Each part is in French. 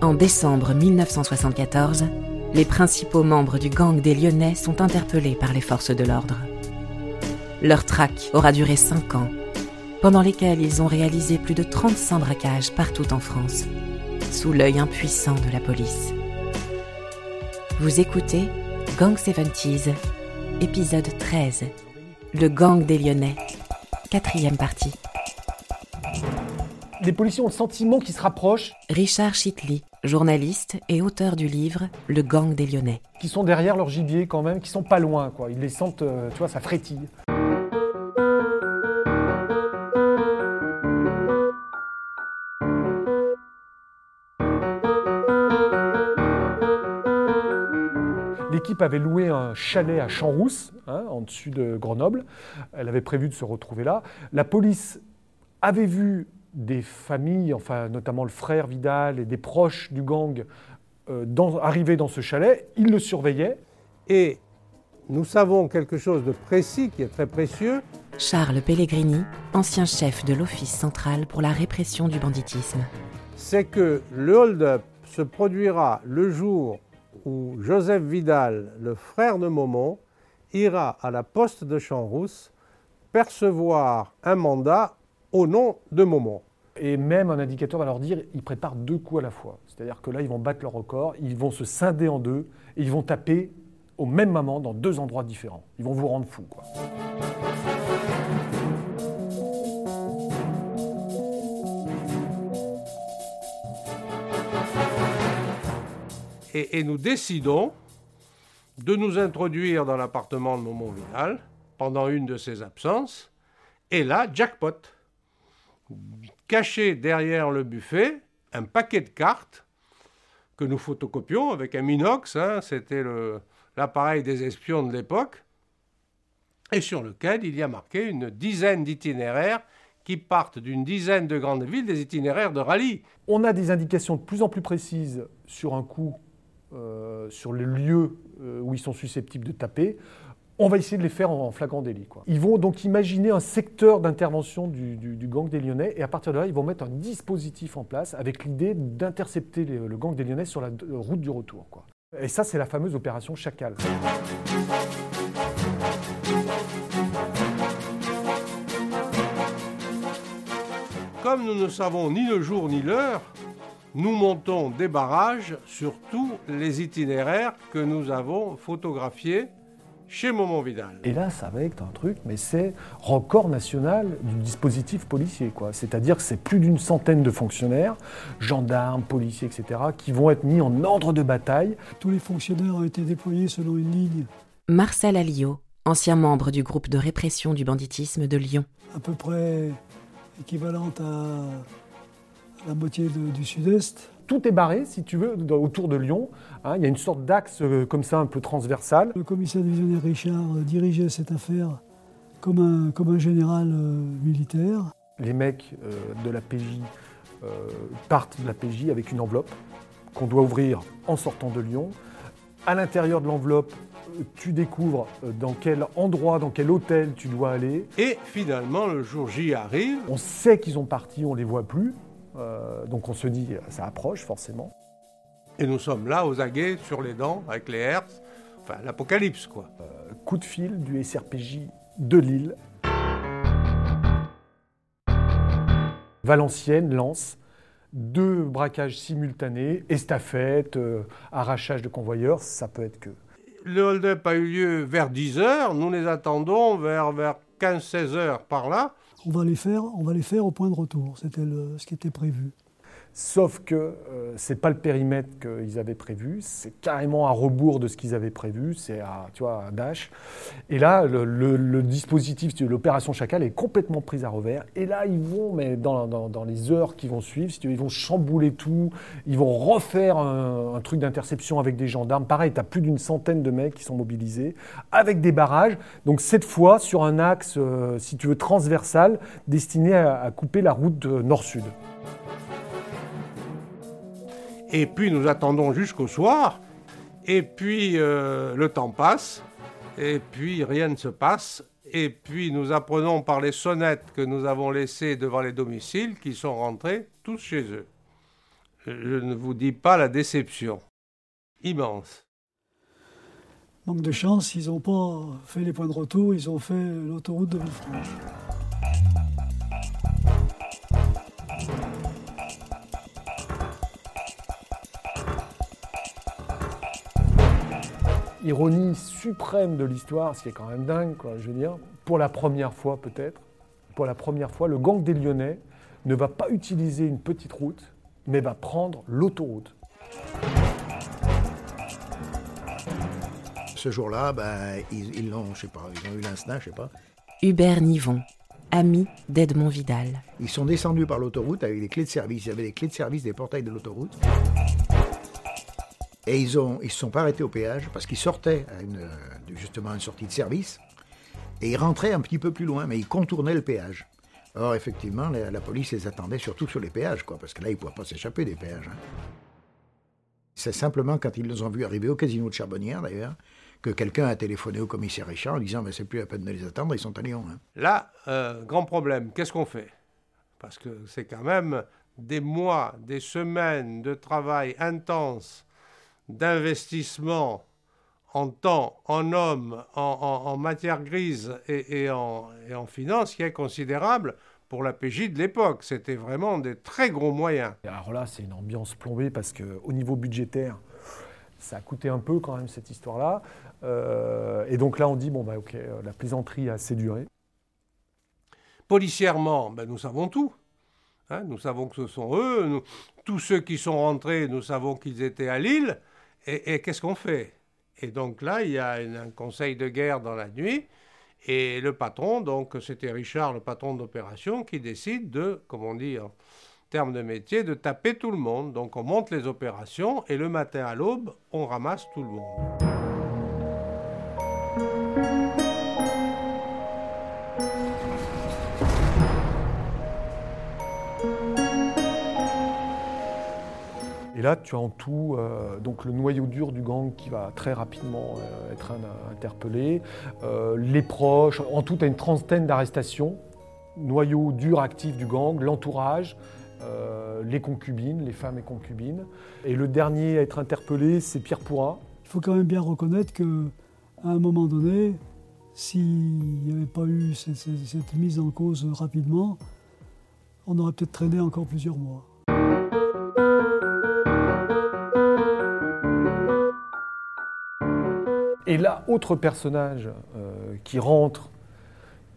En décembre 1974, les principaux membres du gang des Lyonnais sont interpellés par les forces de l'ordre. Leur traque aura duré 5 ans, pendant lesquels ils ont réalisé plus de 35 braquages partout en France, sous l'œil impuissant de la police. Vous écoutez Gang 70s, épisode 13, Le gang des Lyonnais, quatrième partie. Les policiers ont le sentiment qu'ils se rapprochent, Richard Chitley, journaliste et auteur du livre Le gang des Lyonnais. qu'ils sont derrière leur gibier quand même, qu'ils sont pas loin, quoi. Ils les sentent, euh, tu vois, ça frétille. L'équipe avait loué un chalet à Champs-Rousse, hein, en dessus de Grenoble. Elle avait prévu de se retrouver là. La police avait vu des familles, enfin notamment le frère Vidal et des proches du gang euh, dans- arriver dans ce chalet. Ils le surveillaient. Et nous savons quelque chose de précis qui est très précieux, Charles Pellegrini, ancien chef de l'Office central pour la répression du banditisme. c'est que le hold-up se produira le jour où Joseph Vidal, le frère de Momon, ira à la poste de Champs-Rousse percevoir un mandat au nom de Momon. Et même un indicateur va leur dire, ils préparent deux coups à la fois. C'est-à-dire que là, ils vont battre leur record, ils vont se scinder en deux, et ils vont taper au même moment dans deux endroits différents. Ils vont vous rendre fou, quoi. Et, et nous décidons de nous introduire dans l'appartement de Momon Vidal pendant une de ses absences. Et là, jackpot. Caché derrière le buffet, un paquet de cartes que nous photocopions avec un Minox, hein, c'était l'appareil des espions de l'époque, et sur lequel il y a marqué une dizaine d'itinéraires qui partent d'une dizaine de grandes villes, des itinéraires de rallye. On a des indications de plus en plus précises sur un coup, euh, sur le lieu euh, où ils sont susceptibles de taper. On va essayer de les faire en flagrant délit. Ils vont donc imaginer un secteur d'intervention du, gang des Lyonnais et à partir de là, ils vont mettre un dispositif en place avec l'idée d'intercepter le gang des Lyonnais sur la euh, route du retour. Et ça, c'est la fameuse opération Chacal. Comme nous ne savons ni le jour ni l'heure, nous montons des barrages sur tous les itinéraires que nous avons photographiés chez Momon Vidal. Et là, ça va être un truc, mais c'est record national du dispositif policier. quoi. C'est-à-dire que c'est plus d'une centaine de fonctionnaires, gendarmes, policiers, etc., qui vont être mis en ordre de bataille. Tous les fonctionnaires ont été déployés selon une ligne Marcel Alliot, ancien membre du groupe de répression du banditisme de Lyon. à peu près équivalente à la moitié de- du sud-est. Tout est barré, si tu veux, autour de Lyon. hein. Il y a une sorte d'axe euh, comme ça, un peu transversal. Le commissaire divisionnaire Richard euh, dirigeait cette affaire comme un, comme un général euh, militaire. Les mecs euh, de la PJ euh, partent de la PJ avec une enveloppe qu'on doit ouvrir en sortant de Lyon. À l'intérieur de l'enveloppe, tu découvres dans quel endroit, dans quel hôtel tu dois aller. Et finalement, le jour J arrive. On sait qu'ils ont parti, on les voit plus. Euh, donc on se dit, ça approche forcément. Et nous sommes là, aux aguets, sur les dents, avec les hertz. Enfin, l'apocalypse, quoi. Coup de fil du SRPJ de Lille. Valenciennes lance deux braquages simultanés, estafette, euh, arrachage de convoyeurs, ça peut être que. Le hold-up a eu lieu vers 10 heures. Nous les attendons vers, vers 15-16 heures par là. On va les faire, au point de retour. C'était ce qui était prévu. Sauf que euh, c'est pas le périmètre qu'ils avaient prévu, c'est carrément à rebours de ce qu'ils avaient prévu, c'est à, tu vois, Dash. Et là, le, dispositif, l'opération Chacal est complètement prise à revers. Et là, ils vont, mais dans, les heures qui vont suivre, ils vont chambouler tout, ils vont refaire un, truc d'interception avec des gendarmes. Pareil, tu as plus d'une centaine de mecs qui sont mobilisés, avec des barrages. Donc cette fois, sur un axe, euh, si tu veux, transversal, destiné à, à couper la route euh, nord-sud. Et puis nous attendons jusqu'au soir. Et puis euh, le temps passe. Et puis rien ne se passe. Et puis nous apprenons par les sonnettes que nous avons laissées devant les domiciles qu'ils sont rentrés tous chez eux. Je ne vous dis pas la déception. Immense. Manque de chance, ils n'ont pas fait les points de retour, ils ont fait l'autoroute de Villefranche. Ironie suprême de l'histoire, ce qui est quand même dingue, quoi, je veux dire, pour la première fois peut-être, pour la première fois, le gang des Lyonnais ne va pas utiliser une petite route, mais va prendre l'autoroute. Ce jour-là, ben, ils, ils l'ont, je sais pas, ils ont eu l'instinct, je sais pas. Hubert Nivon, ami d'Edmond Vidal. Ils sont descendus par l'autoroute avec les clés de service. Il y avait les clés de service des portails de l'autoroute. Et ils ils se sont pas arrêtés au péage parce qu'ils sortaient à une, justement à une sortie de service et ils rentraient un petit peu plus loin, mais ils contournaient le péage. Or, effectivement, la, la police les attendait surtout sur les péages, quoi, parce que là, ils ne pouvaient pas s'échapper des péages. hein. C'est simplement quand ils les ont vus arriver au casino de Charbonnière, d'ailleurs, que quelqu'un a téléphoné au commissaire Richard en disant Mais c'est plus la peine de les attendre, ils sont à Lyon. hein. Là, euh, grand problème, qu'est-ce qu'on fait? Parce que c'est quand même des mois, des semaines de travail intense, d'investissement en temps, en hommes, en, en- en matière grise et, et en, et en finance qui est considérable pour la PJ de l'époque. C'était vraiment des très gros moyens. Alors là, c'est une ambiance plombée parce qu'au niveau budgétaire, ça a coûté un peu quand même cette histoire-là. Euh, et donc là, on dit bon bah ok, euh, la plaisanterie a assez duré. Policièrement, ben, nous savons tout. Hein, nous savons que ce sont eux. Nous- tous ceux qui sont rentrés, nous savons qu'ils étaient à Lille. Et, qu'est-ce qu'on fait? Et donc là, il y a un conseil de guerre dans la nuit. Et le patron, donc c'était Richard, le patron d'opération, qui décide de, comme on dit en termes de métier, de taper tout le monde. Donc on monte les opérations et le matin à l'aube, on ramasse tout le monde. Et là, tu as en tout euh, donc le noyau dur du gang qui va très rapidement euh, être un- interpellé, euh, les proches, en tout, tu as une trentaine d'arrestations, noyau dur actif du gang, l'entourage, euh, les concubines, les femmes et concubines. Et le dernier à être interpellé, c'est Pierre Pourrat. Il faut quand même bien reconnaître que à un moment donné, s'il n'y avait pas eu cette mise en cause rapidement, on aurait peut-être traîné encore plusieurs mois. Et là, autre personnage euh, qui rentre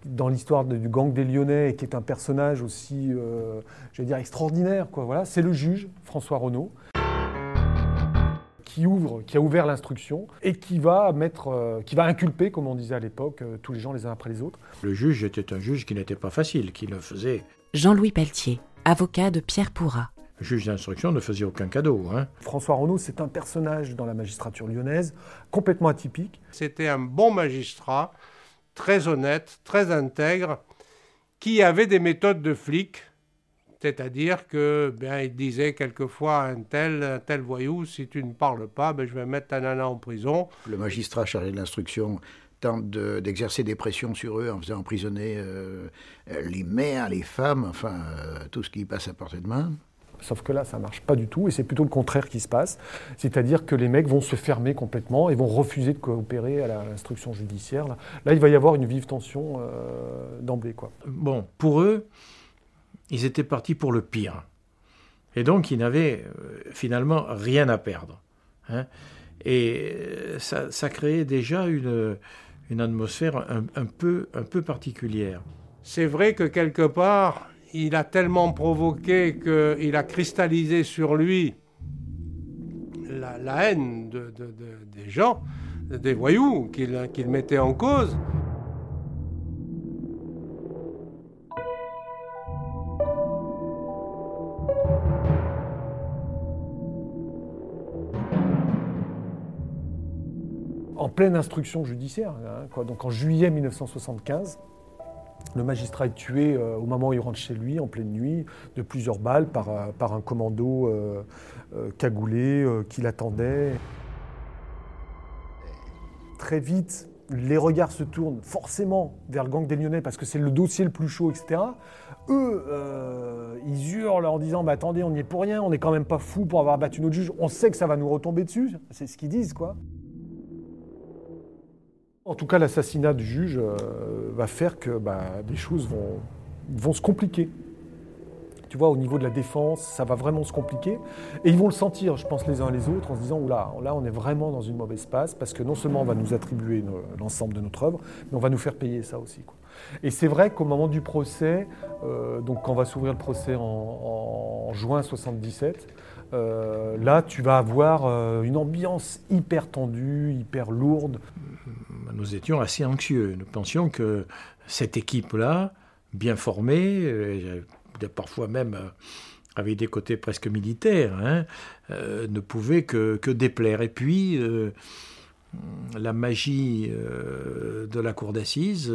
dans l'histoire du gang des Lyonnais et qui est un personnage aussi, euh, je vais dire, extraordinaire, quoi, voilà, c'est le juge, François Renaud, qui, ouvre, qui a ouvert l'instruction et qui va, mettre, euh, qui va inculper, comme on disait à l'époque, euh, tous les gens les uns après les autres. Le juge était un juge qui n'était pas facile, qui ne faisait. Jean-Louis Pelletier, avocat de Pierre Pourrat. Le juge d'instruction ne faisait aucun cadeau. Hein. François Renaud, c'est un personnage dans la magistrature lyonnaise complètement atypique. C'était un bon magistrat, très honnête, très intègre, qui avait des méthodes de flic. C'est-à-dire que bien, il disait quelquefois à un tel, un tel voyou, si tu ne parles pas, ben, je vais mettre ta nana en prison. Le magistrat chargé de l'instruction tente de- d'exercer des pressions sur eux en faisant emprisonner euh, les mères, les femmes, enfin euh, tout ce qui passe à portée de main. Sauf que là, ça marche pas du tout, et c'est plutôt le contraire qui se passe. C'est-à-dire que les mecs vont se fermer complètement et vont refuser de coopérer à l'instruction judiciaire. Là. Là, il va y avoir une vive tension euh, d'emblée. quoi. Bon, pour eux, ils étaient partis pour le pire. Et donc, ils n'avaient euh, finalement rien à perdre. hein. Et euh, ça, ça créait déjà une, une atmosphère un, un peu, un peu particulière. C'est vrai que quelque part, il a tellement provoqué qu'il a cristallisé sur lui la, haine de- de- de- des gens, des voyous qu'il qu'il mettait en cause. En pleine instruction judiciaire, hein, quoi. donc en juillet 1975, le magistrat est tué euh, au moment où il rentre chez lui, en pleine nuit, de plusieurs balles par, euh, par un commando euh, cagoulé qui l'attendait. Très vite, les regards se tournent forcément vers le gang des Lyonnais parce que c'est le dossier le plus chaud, etc. Eux, ils hurlent en disant bah, Attendez, on n'y est pour rien, on n'est quand même pas fou pour avoir battu notre juge, on sait que ça va nous retomber dessus. C'est ce qu'ils disent, quoi. En tout cas, l'assassinat du juge euh, va faire que bah, des choses vont, vont se compliquer. Tu vois, au niveau de la défense, ça va vraiment se compliquer. Et ils vont le sentir, je pense, les uns les autres, en se disant, oula, là, on est vraiment dans une mauvaise passe, parce que non seulement on va nous attribuer l'ensemble de notre œuvre, mais on va nous faire payer ça aussi. Et c'est vrai qu'au moment du procès, euh, donc quand va s'ouvrir le procès en, en juin 77, euh, là, tu vas avoir euh, une ambiance hyper tendue, hyper lourde. Nous étions assez anxieux. Nous pensions que cette équipe-là, bien formée, euh, parfois même avec des côtés presque militaires, hein, ne pouvait que, que, déplaire. Et puis, la magie de la cour d'assises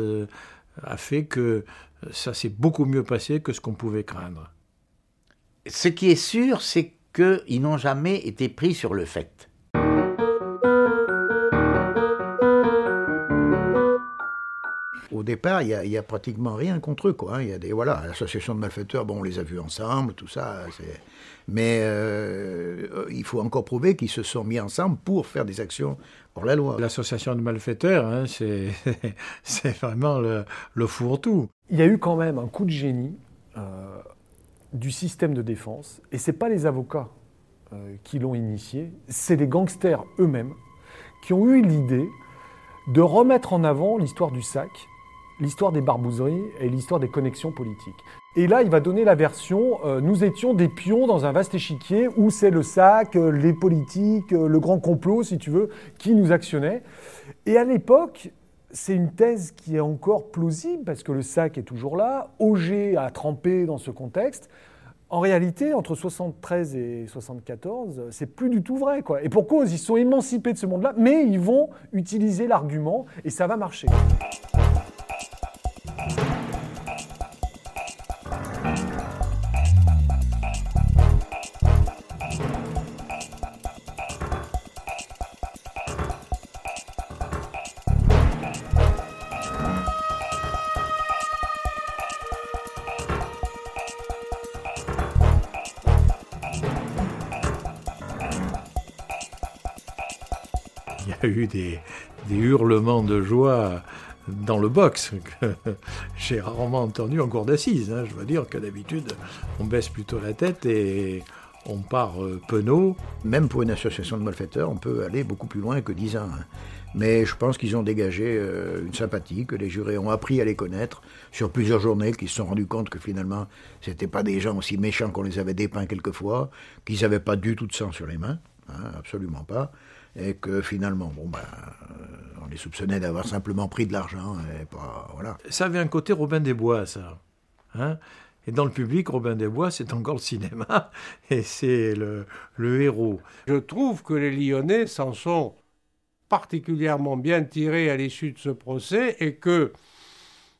a fait que ça s'est beaucoup mieux passé que ce qu'on pouvait craindre. Ce qui est sûr, c'est qu'ils n'ont jamais été pris sur le fait. Au départ, il n'y a, pratiquement rien contre eux. Quoi, hein. Il y a des voilà, l'association de malfaiteurs, bon, on les a vus ensemble, tout ça. Mais euh, il faut encore prouver qu'ils se sont mis ensemble pour faire des actions pour la loi. L'association de malfaiteurs, hein, c'est vraiment le, le fourre-tout. Il y a eu quand même un coup de génie. Euh, du système de défense, et ce n'est pas les avocats euh, qui l'ont initié, c'est les gangsters eux-mêmes qui ont eu l'idée de remettre en avant l'histoire du sac, l'histoire des barbouzeries et l'histoire des connexions politiques. Et là, il va donner la version euh, nous étions des pions dans un vaste échiquier où c'est le sac, euh, les politiques, le grand complot, si tu veux, qui nous actionnaient. Et à l'époque, c'est une thèse qui est encore plausible parce que le sac est toujours là. Auger a trempé dans ce contexte. En réalité, entre 73 et 74, c'est plus du tout vrai. Quoi. Et pour cause, ils sont émancipés de ce monde-là, mais ils vont utiliser l'argument et ça va marcher. Eu des, hurlements de joie dans le box que j'ai rarement entendu en cours d'assises. Hein. Je veux dire que d'habitude, on baisse plutôt la tête et on part euh, penaud. Même pour une association de malfaiteurs, on peut aller beaucoup plus loin que 10 ans. Hein. Mais je pense qu'ils ont dégagé euh, une sympathie, que les jurés ont appris à les connaître sur plusieurs journées, qu'ils se sont rendus compte que finalement, ce n'étaient pas des gens aussi méchants qu'on les avait dépeints quelquefois, qu'ils n'avaient pas du tout de sang sur les mains, hein, absolument pas et que finalement, bon, ben, euh, on les soupçonnait d'avoir simplement pris de l'argent et pas, voilà. Ça avait un côté Robin des Bois, ça. Hein? Et dans le public, Robin des Bois, c'est encore le cinéma, et c'est le, le héros. Je trouve que les Lyonnais s'en sont particulièrement bien tirés à l'issue de ce procès, et que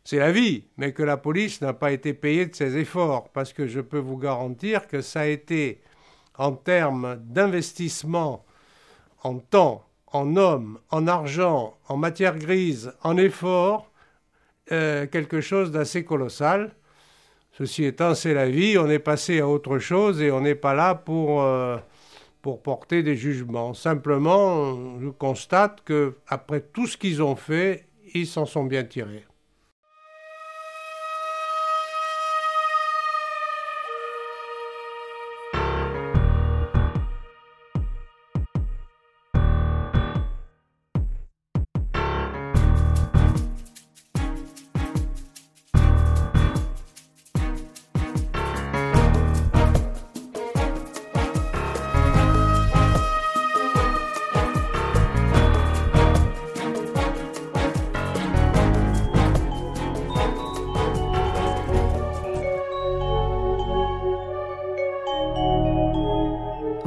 c'est la vie, mais que la police n'a pas été payée de ses efforts, parce que je peux vous garantir que ça a été, en termes d'investissement en temps, en hommes, en argent, en matière grise, en effort, euh, quelque chose d'assez colossal. Ceci étant, c'est la vie, on est passé à autre chose et on n'est pas là pour, euh, pour porter des jugements. Simplement, je constate que après tout ce qu'ils ont fait, ils s'en sont bien tirés.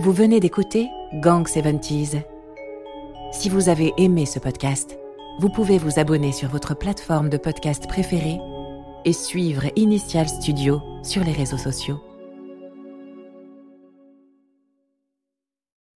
Vous venez d'écouter Gang 70s. Si vous avez aimé ce podcast, vous pouvez vous abonner sur votre plateforme de podcast préférée et suivre Initial Studio sur les réseaux sociaux.